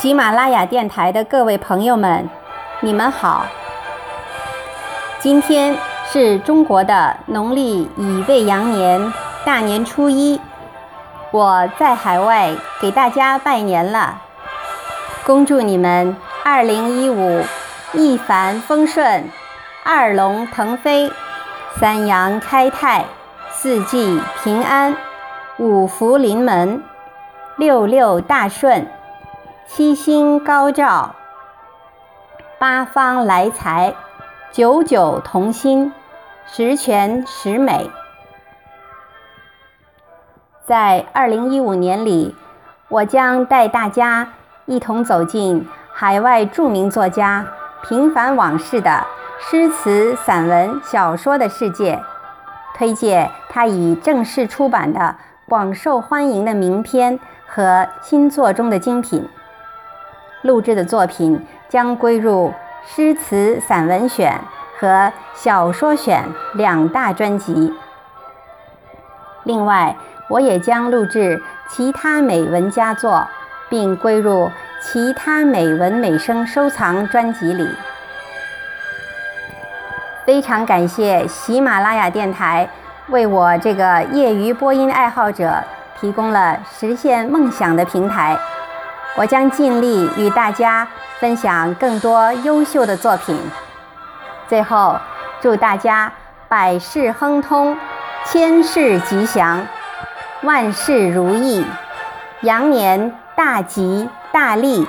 喜马拉雅电台的各位朋友们，你们好。今天是中国的农历乙未羊年大年初一，我在海外给大家拜年了，恭祝你们二零一五一帆风顺，二龙腾飞，三阳开泰，四季平安，五福临门，六六大顺。七星高照，八方来财，九九同心，十全十美。在二零一五年里，我将带大家一同走进海外著名作家平凡往事的诗词、散文、小说的世界，推荐他已正式出版的广受欢迎的名篇和新作中的精品。录制的作品将归入诗词散文选和小说选两大专辑。另外，我也将录制其他美文佳作，并归入其他美文美声收藏专辑里。非常感谢喜马拉雅电台为我这个业余播音爱好者提供了实现梦想的平台。我将尽力与大家分享更多优秀的作品。最后，祝大家百事亨通，千事吉祥，万事如意，羊年大吉大利。